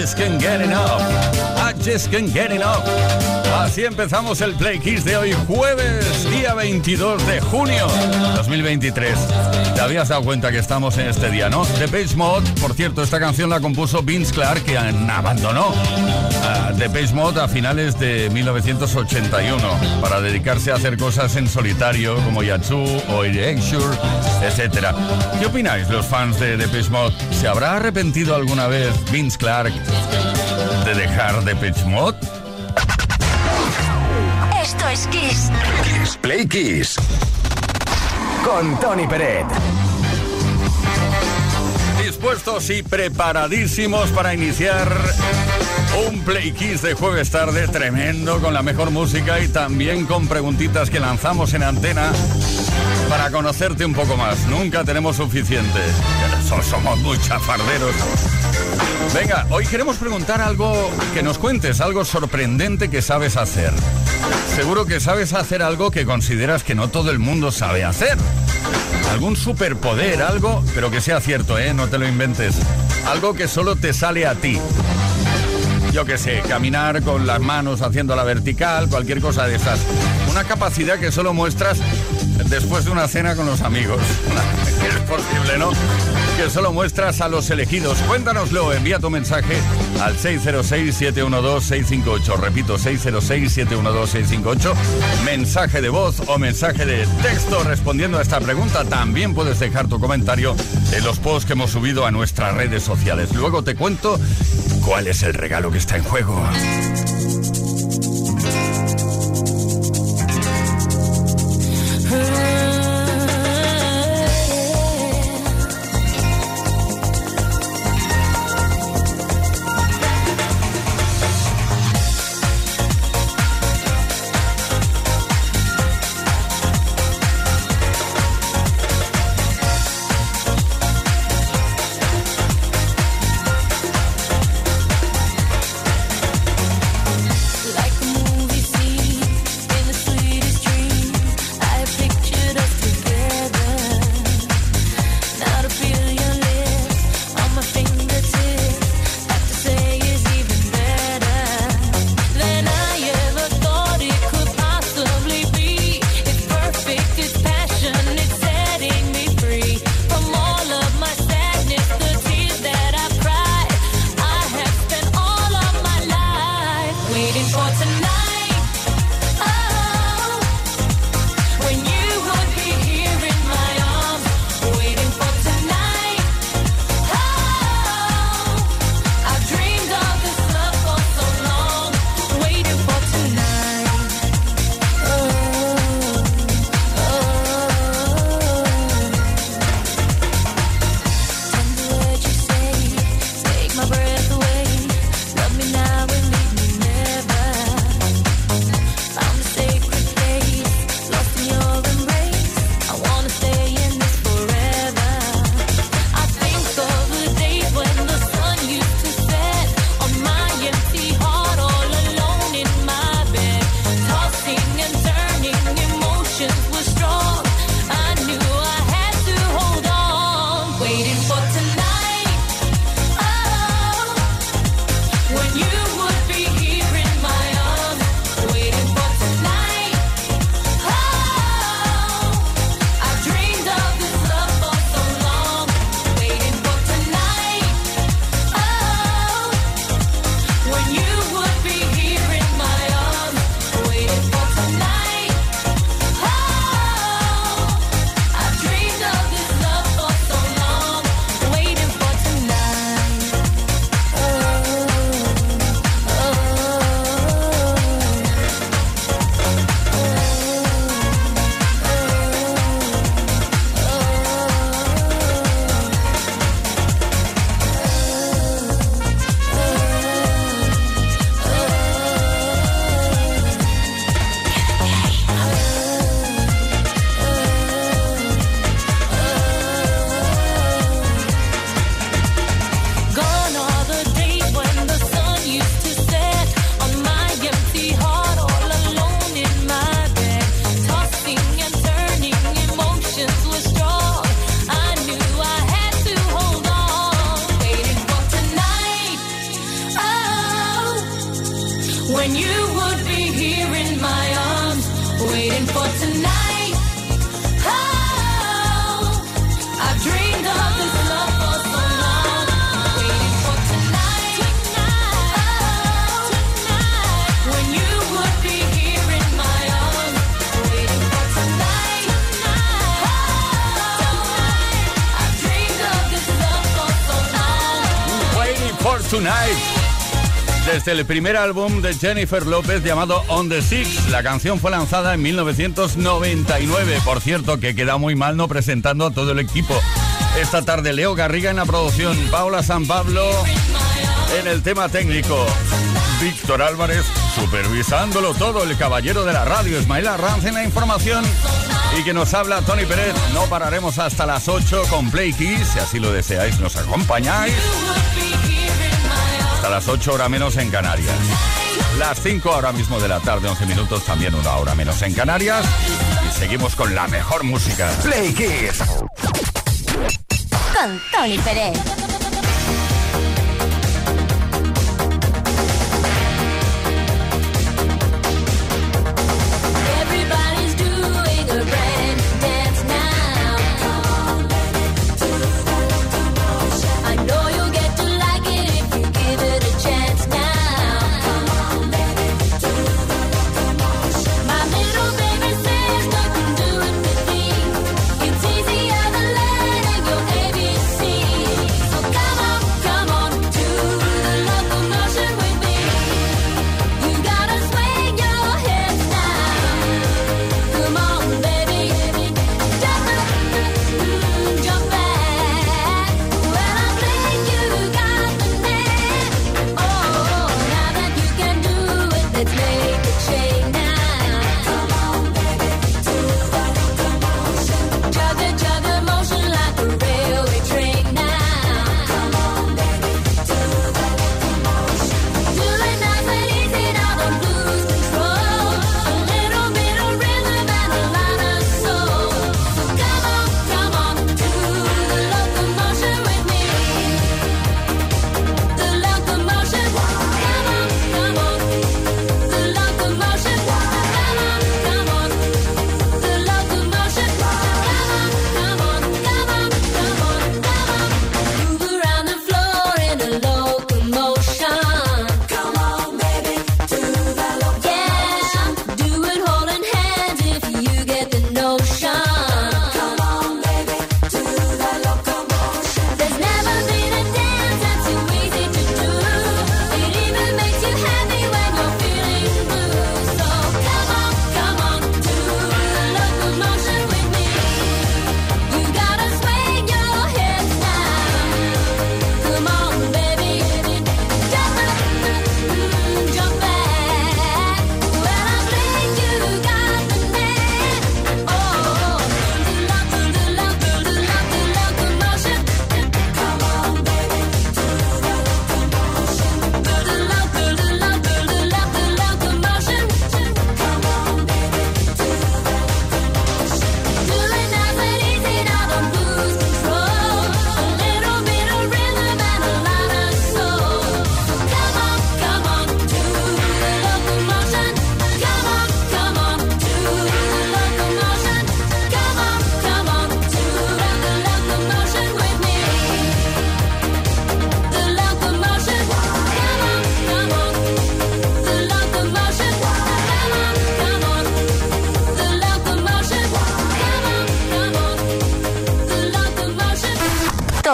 just couldn't get enough. Así empezamos el Play Kiss de hoy, jueves, día 22 de junio 2023. ¿Te habías dado cuenta que estamos en este día, no? The Page Mode, por cierto, esta canción la compuso Vince Clark, que abandonó The Page Mode a finales de 1981 para dedicarse a hacer cosas en solitario como Yatsu o Erasure, etc. ¿Qué opináis los fans de The Page Mode? ¿Se habrá arrepentido alguna vez Vince Clark dejar Page Mode? Esto es Kiss. Kiss Play Kiss. Con Tony Peret. Dispuestos y preparadísimos para iniciar un Play Kiss de jueves tarde tremendo con la mejor música y también con preguntitas que lanzamos en antena para conocerte un poco más. Nunca tenemos suficiente. Somos muy chafarderos. Venga, hoy queremos preguntar algo que nos cuentes, algo sorprendente que sabes hacer. Seguro que sabes hacer algo que consideras que no todo el mundo sabe hacer. Algún superpoder, algo, pero que sea cierto, ¿eh? No te lo inventes. Algo que solo te sale a ti. Yo qué sé, caminar con las manos haciendo la vertical, cualquier cosa de esas. Una capacidad que solo muestras después de una cena con los amigos. es posible, ¿no? Que solo muestras a los elegidos. Cuéntanoslo, envía tu mensaje al 606-712-658. Repito, 606-712-658. Mensaje de voz o mensaje de texto respondiendo a esta pregunta. También puedes dejar tu comentario en los posts que hemos subido a nuestras redes sociales. Luego te cuento cuál es el regalo que está en juego. time el primer álbum de Jennifer López llamado On the Six. La canción fue lanzada en 1999. Por cierto, que queda muy mal no presentando a todo el equipo. Esta tarde Leo Garriga en la producción, Paula San Pablo en el tema técnico, Víctor Álvarez supervisándolo todo, el caballero de la radio, Ismael Arranz en la información y que nos habla Tony Pérez. No pararemos hasta las 8 con Play Kiss, si así lo deseáis, nos acompañáis hasta las 8 horas menos en Canarias. Las 5 ahora mismo de la tarde, 11 minutos, también una hora menos en Canarias. Y seguimos con la mejor música. Play Kiss. Con Tony Pérez.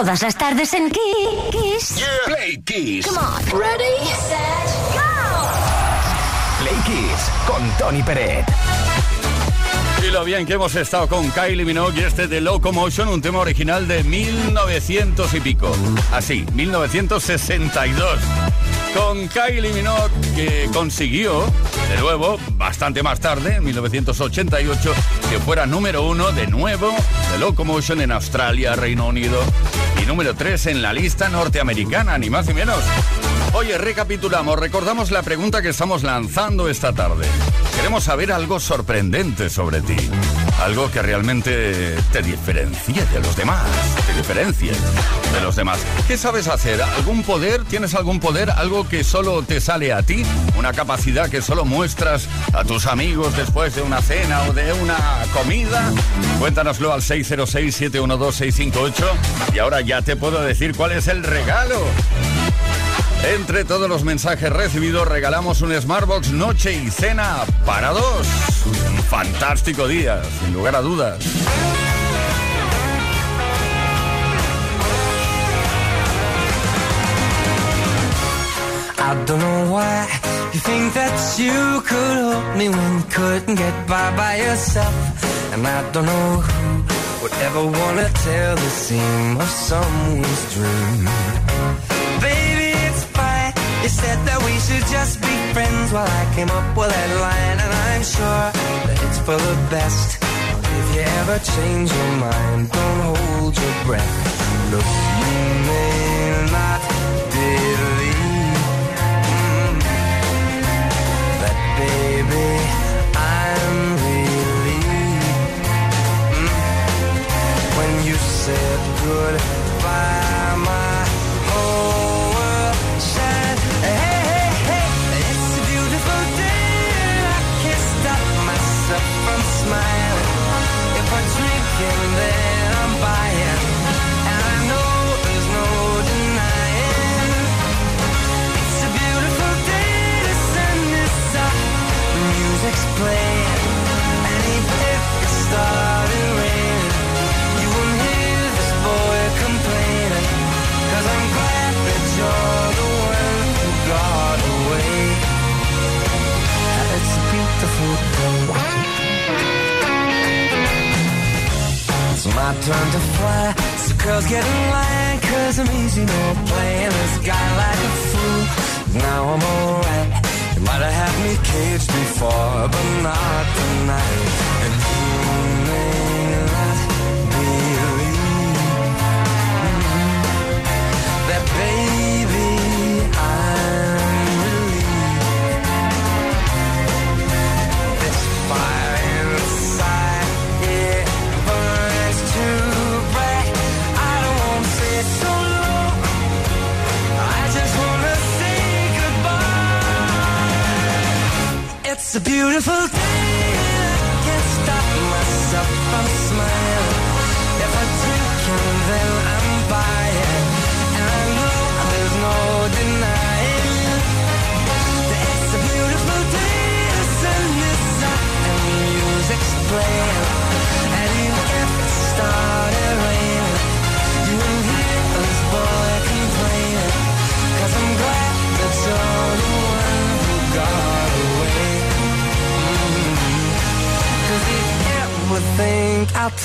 Todas las tardes en Kiss. Play Kiss. Come on. Ready, set, go. Play Kiss con Tony Peret. Y lo bien que hemos estado con Kylie Minogue y este de Locomotion, un tema original de 1900 y pico. Así, 1962 con Kylie Minogue, que consiguió, de nuevo, bastante más tarde, en 1988, que fuera número uno de nuevo de Locomotion en Australia, Reino Unido, y número tres en la lista norteamericana, ni más ni menos. Oye, recapitulamos, recordamos la pregunta que estamos lanzando esta tarde. Queremos saber algo sorprendente sobre ti. Algo que realmente te diferencie de los demás. Te diferencie de los demás. ¿Qué sabes hacer? ¿Algún poder? ¿Tienes algún poder? ¿Algo que solo te sale a ti? ¿Una capacidad que solo muestras a tus amigos después de una cena o de una comida? Cuéntanoslo al 606-712-658 y ahora ya te puedo decir cuál es el regalo. Entre todos los mensajes recibidos regalamos un Smartbox noche y cena para dos. Un fantástico día, sin lugar a dudas. I don't know why you think that you could help me when you couldn't get by by yourself. And I don't know who would ever wanna tell the seam of someone's dream. You said that we should just be friends while I came up with that line, and I'm sure that it's for the best. If you ever change your mind, don't hold your breath. Look, you may not believe mm, that, baby. I'm relieved mm, when you said goodbye. My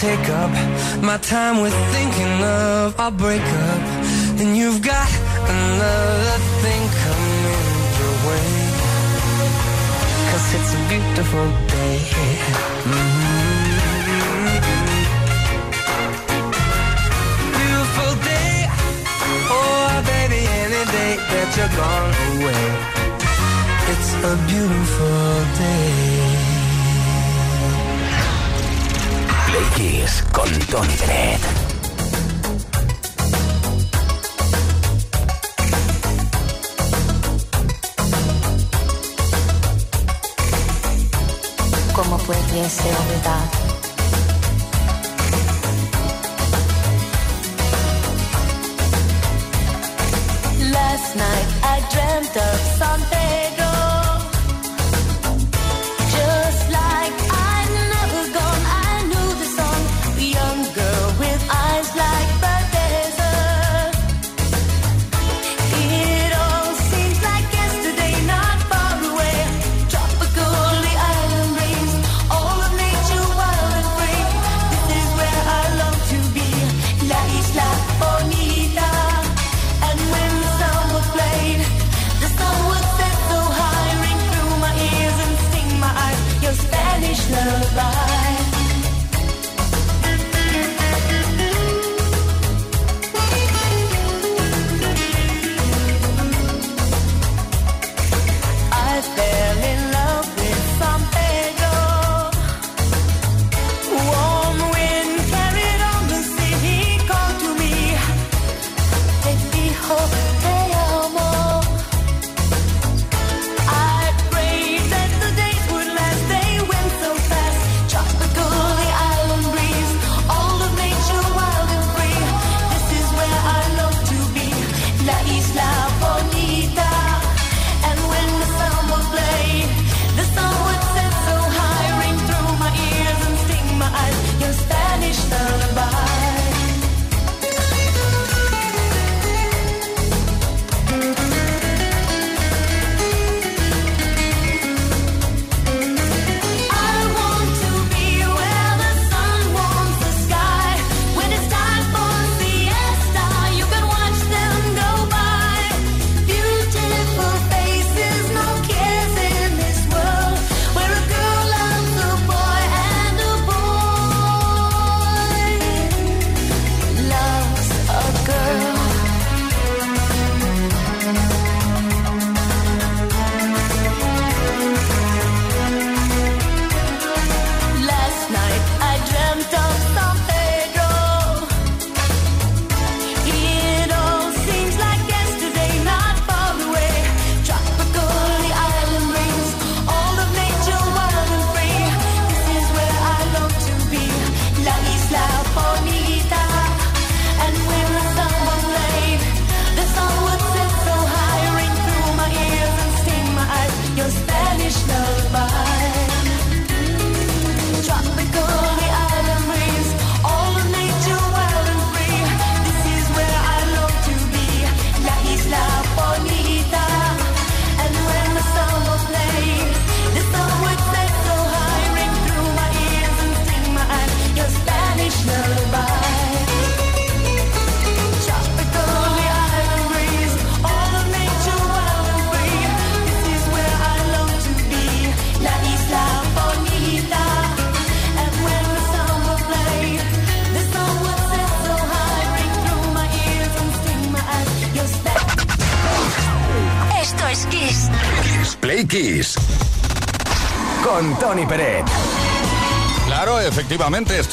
take up my time with thinking of our breakup, And you've got another thing coming your way. Cause it's a beautiful day. Mhm. Beautiful day. Oh, baby, any day that you're gone away. It's a beautiful day. Play Kiss con Tony Peret. ¿Cómo pudiese olvidar?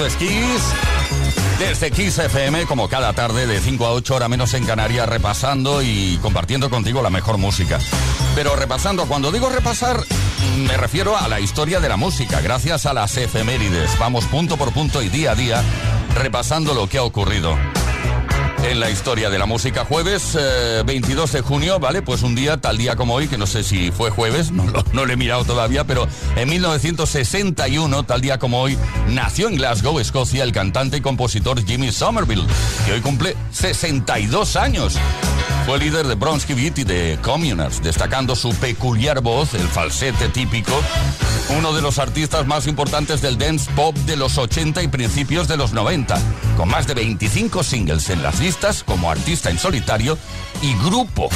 Es Kiss. Desde Kiss FM, como cada tarde de 5 a 8 horas menos en Canarias, repasando y compartiendo contigo la mejor música. Pero repasando, cuando digo repasar, me refiero a la historia de la música, gracias a las efemérides. Vamos punto por punto y día a día repasando lo que ha ocurrido en la historia de la música. Jueves 22 eh, de junio, ¿vale? Pues un día, tal día como hoy, que no sé si fue jueves, no, no, lo he mirado todavía, pero en 1961, tal día como hoy, nació en Glasgow, Escocia, el cantante y compositor Jimmy Somerville, que hoy cumple 62 años. Fue líder de Bronski Beat y de Communards, destacando su peculiar voz, el falsete típico, uno de los artistas más importantes del dance pop de los 80 y principios de los 90, con más de 25 singles en las listas como artista en solitario y grupo.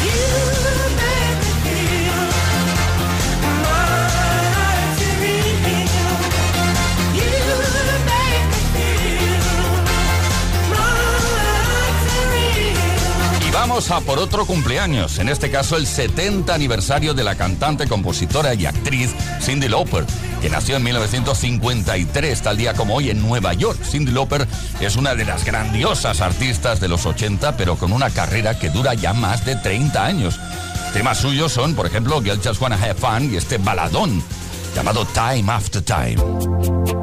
Vamos a por otro cumpleaños, en este caso el 70 aniversario de la cantante, compositora y actriz Cindy Lauper, que nació en 1953, tal día como hoy en Nueva York. Cindy Lauper es una de las grandiosas artistas de los 80, pero con una carrera que dura ya más de 30 años. Temas suyos son, por ejemplo, Girl Just Wanna Have Fun y este baladón llamado Time After Time.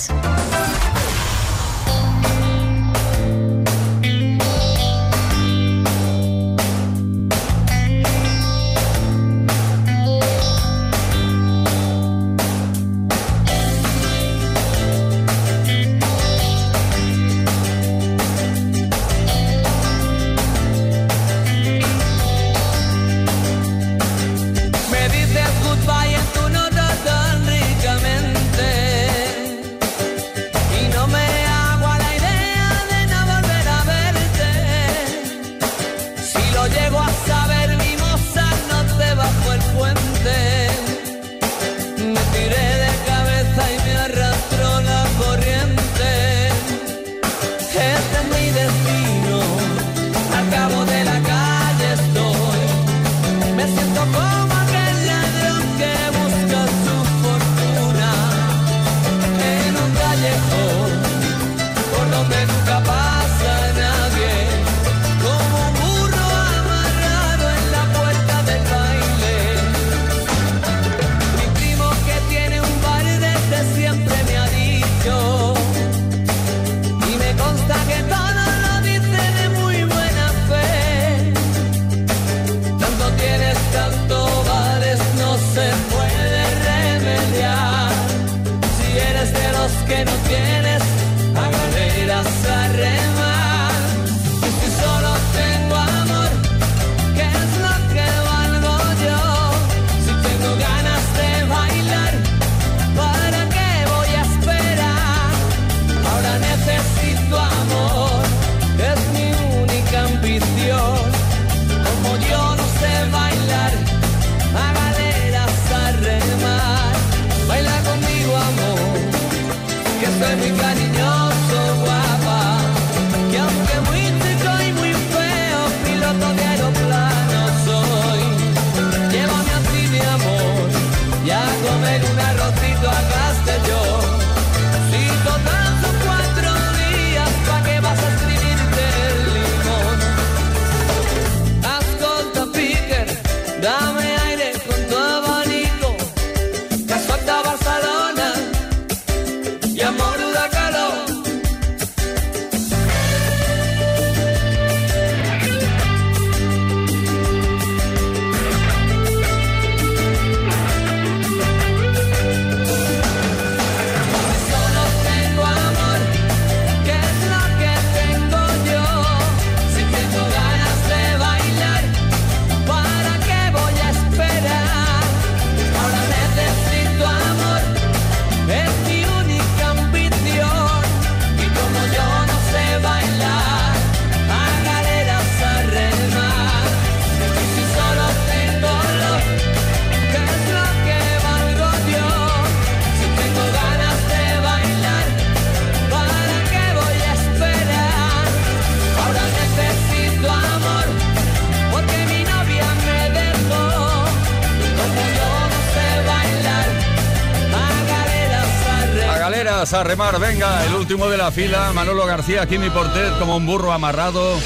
A remar. Venga, el último de la fila, Manolo García, Kimi Porter, como un burro amarrado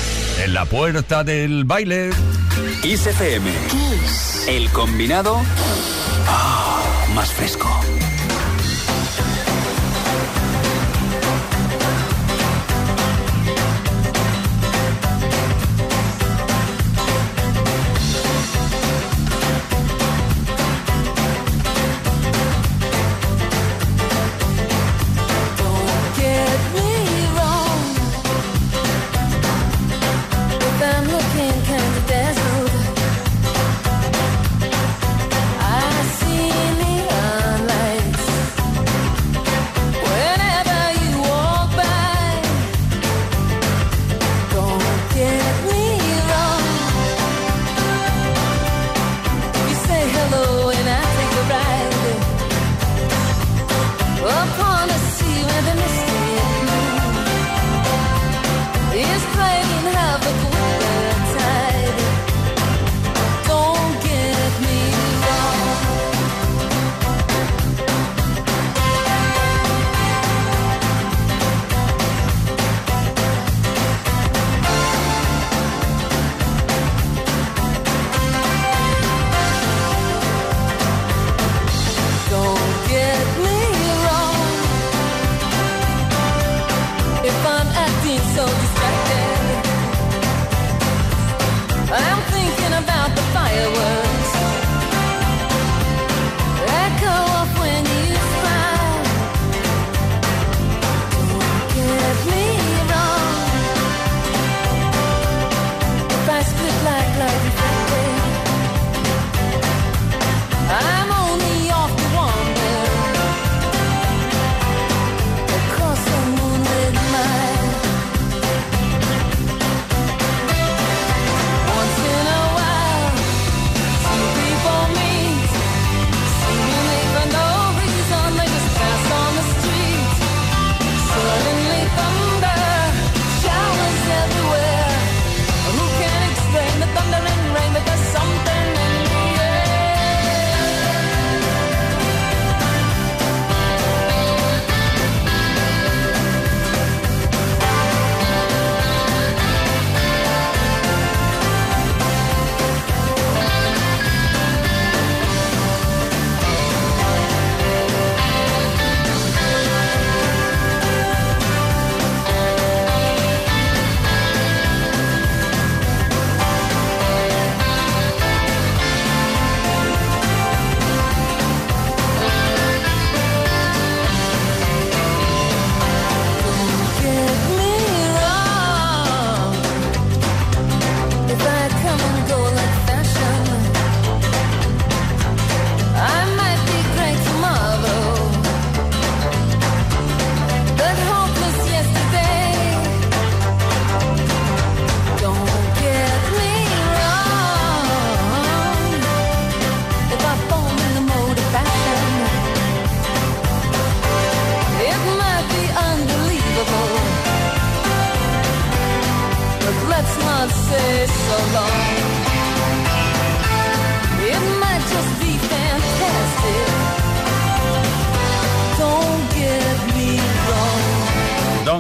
en la puerta del baile. ICFM. El combinado ah, más fresco.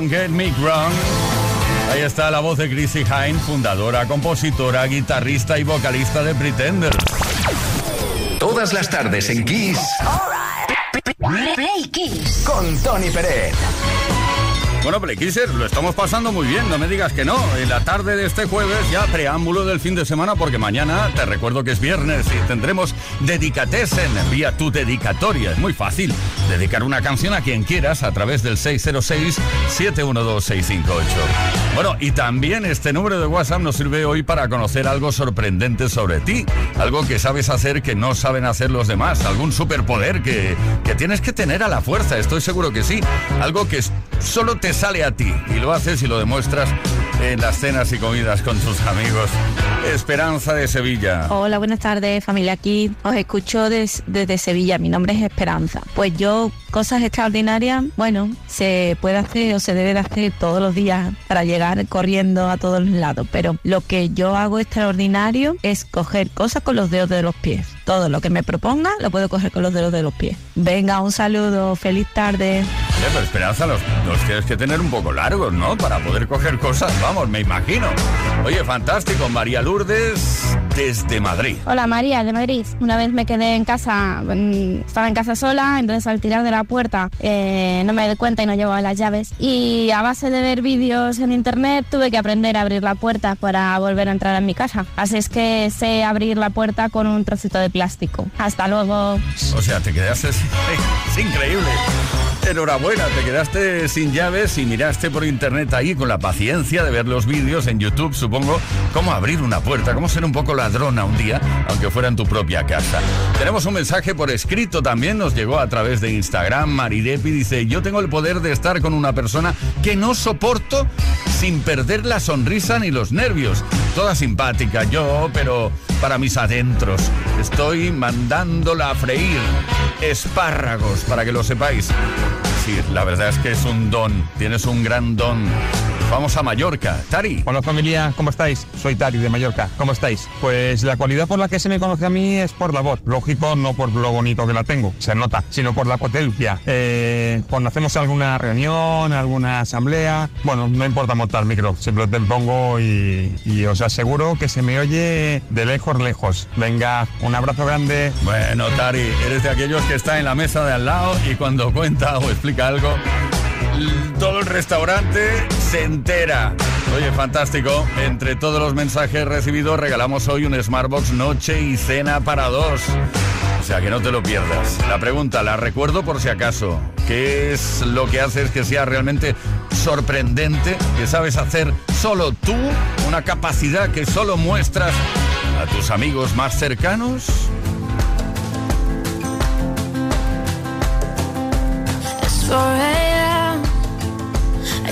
Me Wrong. Ahí está la voz de Chrissy Hine, fundadora, compositora, guitarrista y vocalista de Pretenders. Todas las tardes en Kiss. Play Kiss. Con Tony Pérez. Bueno, Playkisser, lo estamos pasando muy bien, no me digas que no. En la tarde de este jueves, ya preámbulo del fin de semana, porque mañana te recuerdo que es viernes y tendremos Dedicatesen vía tu dedicatoria. Es muy fácil dedicar una canción a quien quieras a través del 606-712-658. Bueno, y también este número de WhatsApp nos sirve hoy para conocer algo sorprendente sobre ti, algo que sabes hacer que no saben hacer los demás, algún superpoder que, que tienes que tener a la fuerza, estoy seguro que sí, algo que solo te sale a ti y lo haces y lo demuestras en las cenas y comidas con tus amigos. Esperanza de Sevilla. Hola, buenas tardes familia aquí. Os escucho desde Sevilla. Mi nombre es Esperanza. Pues yo cosas extraordinarias, bueno, se puede hacer o se debe de hacer todos los días para llegar corriendo a todos los lados. Pero lo que yo hago extraordinario es coger cosas con los dedos de los pies. Todo lo que me proponga lo puedo coger con los dedos de los pies. Venga, un saludo, feliz tarde. pero Esperanza, los, los tienes que tener un poco largos, ¿no? Para poder coger cosas, vamos, me imagino. Oye, fantástico, María Lourdes desde Madrid. Hola María, de Madrid. Una vez me quedé en casa, estaba en casa sola, entonces al tirar de la puerta eh, no me di cuenta y no llevaba las llaves. Y a base de ver vídeos en internet tuve que aprender a abrir la puerta para volver a entrar en mi casa. Así es que sé abrir la puerta con un trocito de plástico. Hasta luego. O sea, te quedaste... Es increíble. Enhorabuena, te quedaste sin llaves y miraste por internet ahí con la paciencia de ver los vídeos en YouTube, supongo, cómo abrir una puerta, cómo ser un poco ladrona un día, aunque fuera en tu propia casa. Tenemos un mensaje por escrito también, nos llegó a través de Instagram. Maridepi dice, yo tengo el poder de estar con una persona que no soporto sin perder la sonrisa ni los nervios. Toda simpática, yo, pero para mis adentros. Estoy mandándola a freír espárragos, para que lo sepáis. La verdad es que es un don, tienes un gran don. Vamos a Mallorca. Tari. Hola familia, ¿cómo estáis? Soy Tari de Mallorca. ¿Cómo estáis? Pues la cualidad por la que se me conoce a mí es por la voz. Lógico, no por lo bonito que la tengo, se nota, sino por la potencia. Eh, cuando hacemos alguna reunión, alguna asamblea, bueno, no importa montar el micro, simplemente te pongo y, y os aseguro que se me oye de lejos, lejos. Venga, un abrazo grande. Bueno, Tari, eres de aquellos que está en la mesa de al lado y cuando cuenta o explica algo, todo el restaurante se entera. Oye, fantástico. Entre todos los mensajes recibidos regalamos hoy un Smartbox noche y cena para dos. O sea, que no te lo pierdas. La pregunta, la recuerdo por si acaso. ¿Qué es lo que haces que sea realmente sorprendente? Que sabes hacer solo tú, una capacidad que solo muestras a tus amigos más cercanos.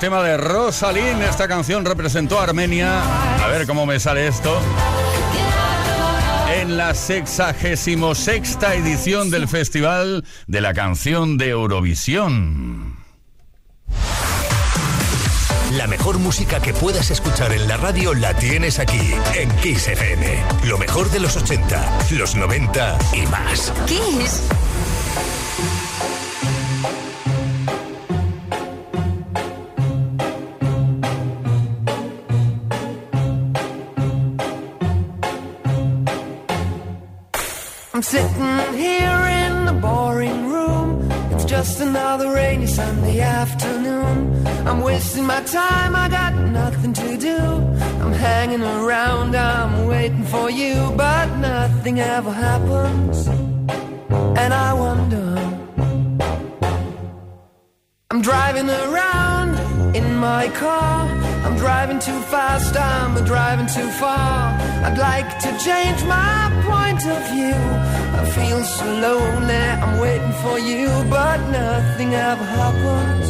Tema de Rosalind, esta canción representó a Armenia. A ver cómo me sale esto. En la 66 sexta edición del Festival de la Canción de Eurovisión. La mejor música que puedas escuchar en la radio la tienes aquí, en Kiss FM. Lo mejor de los 80, los 90 y más. Kiss. I'm sitting here in the boring room. It's just another rainy Sunday afternoon. I'm wasting my time, I got nothing to do. I'm hanging around, I'm waiting for you, but nothing ever happens. And I wonder. I'm driving around in my car. I'm driving too fast, I'm driving too far. I'd like to change my point of view. I feel so lonely, I'm waiting for you, but nothing ever happens.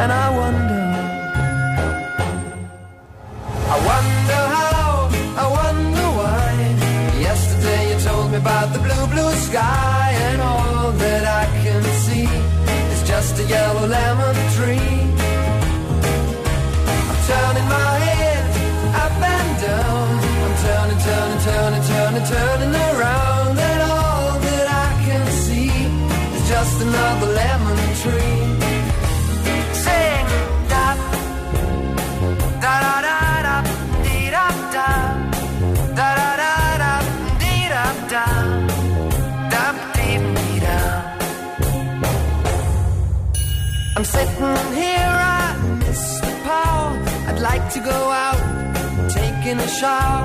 And I wonder. I wonder how, I wonder why. Yesterday you told me about the blue, blue sky, and all that I can see is just a yellow lemon tree. Turning, around, and all that I can see is just another lemon tree. Sing da da da da da da da da da da da da da da da. I'm sitting here, I miss the. I'd like to go out, taking a shower,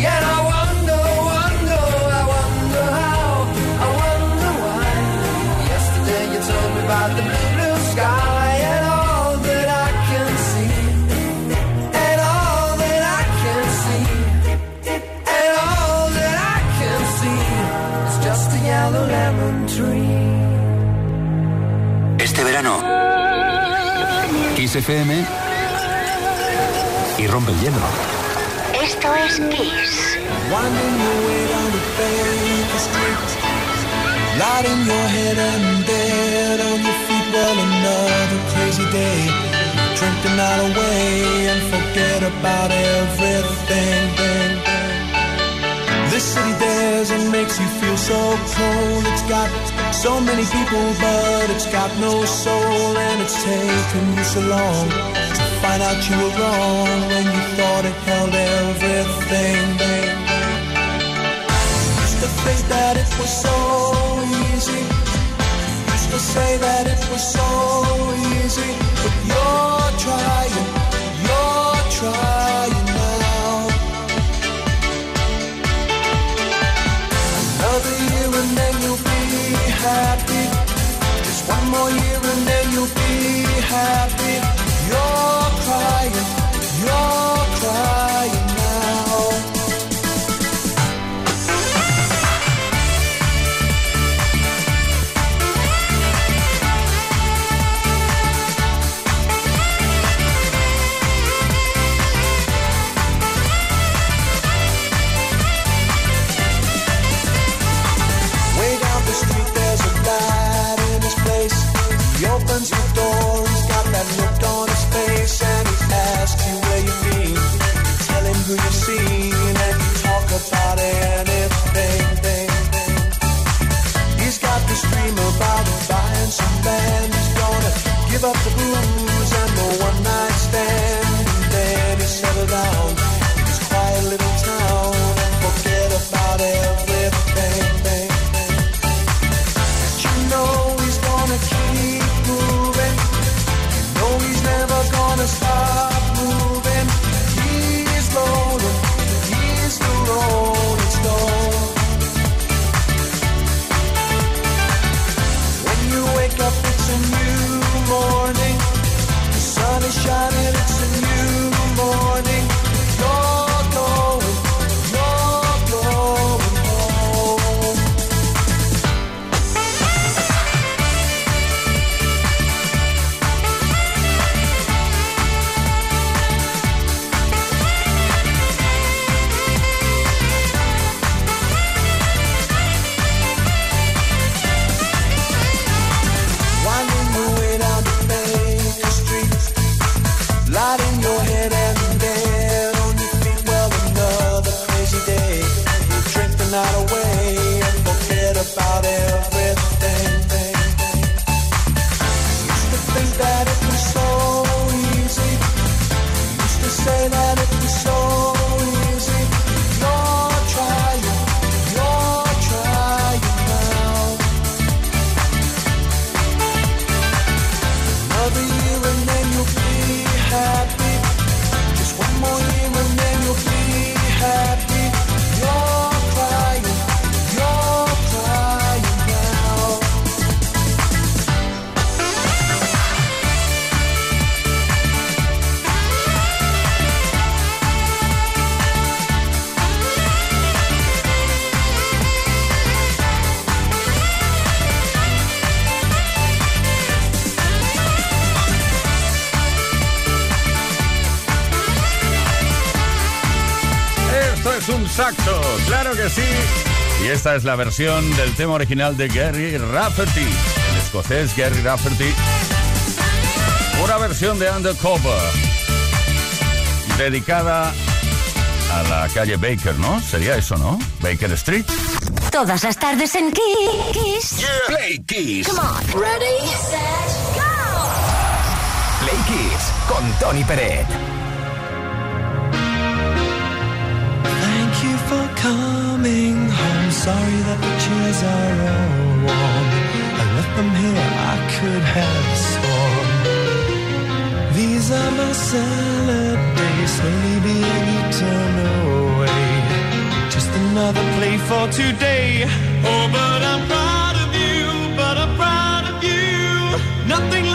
Este verano, Kiss FM y rompe el hielo. Esto es Kiss. Winding your way down the Baker Street Lighting your head and dead on your feet Well, another crazy day Drink the night away and forget about everything bang, bang. This city dares and makes you feel so cold It's got So many people, but it's got no soul, and it's taken you so long to find out you were wrong when you thought it held everything. Used to think that it was so easy. Used to say that it was so easy, but you're trying, you're trying. man is gonna give up the boom. Esta es la versión del tema original de Gary Rafferty, el escocés Gary Rafferty. Una versión de Undercover, dedicada a la calle Baker, ¿no? Sería eso, ¿no? Baker Street. Todas las tardes en Kiss. Yeah. Play Kiss. Come on. Ready. Play Kiss con Tony Peret. Thank you for coming. sorry that the chairs are all worn. I left them here, I could have sworn. These are my salad days, Maybe being eaten away. Just another play for today. Oh, but I'm proud of you, but I'm proud of you. Nothing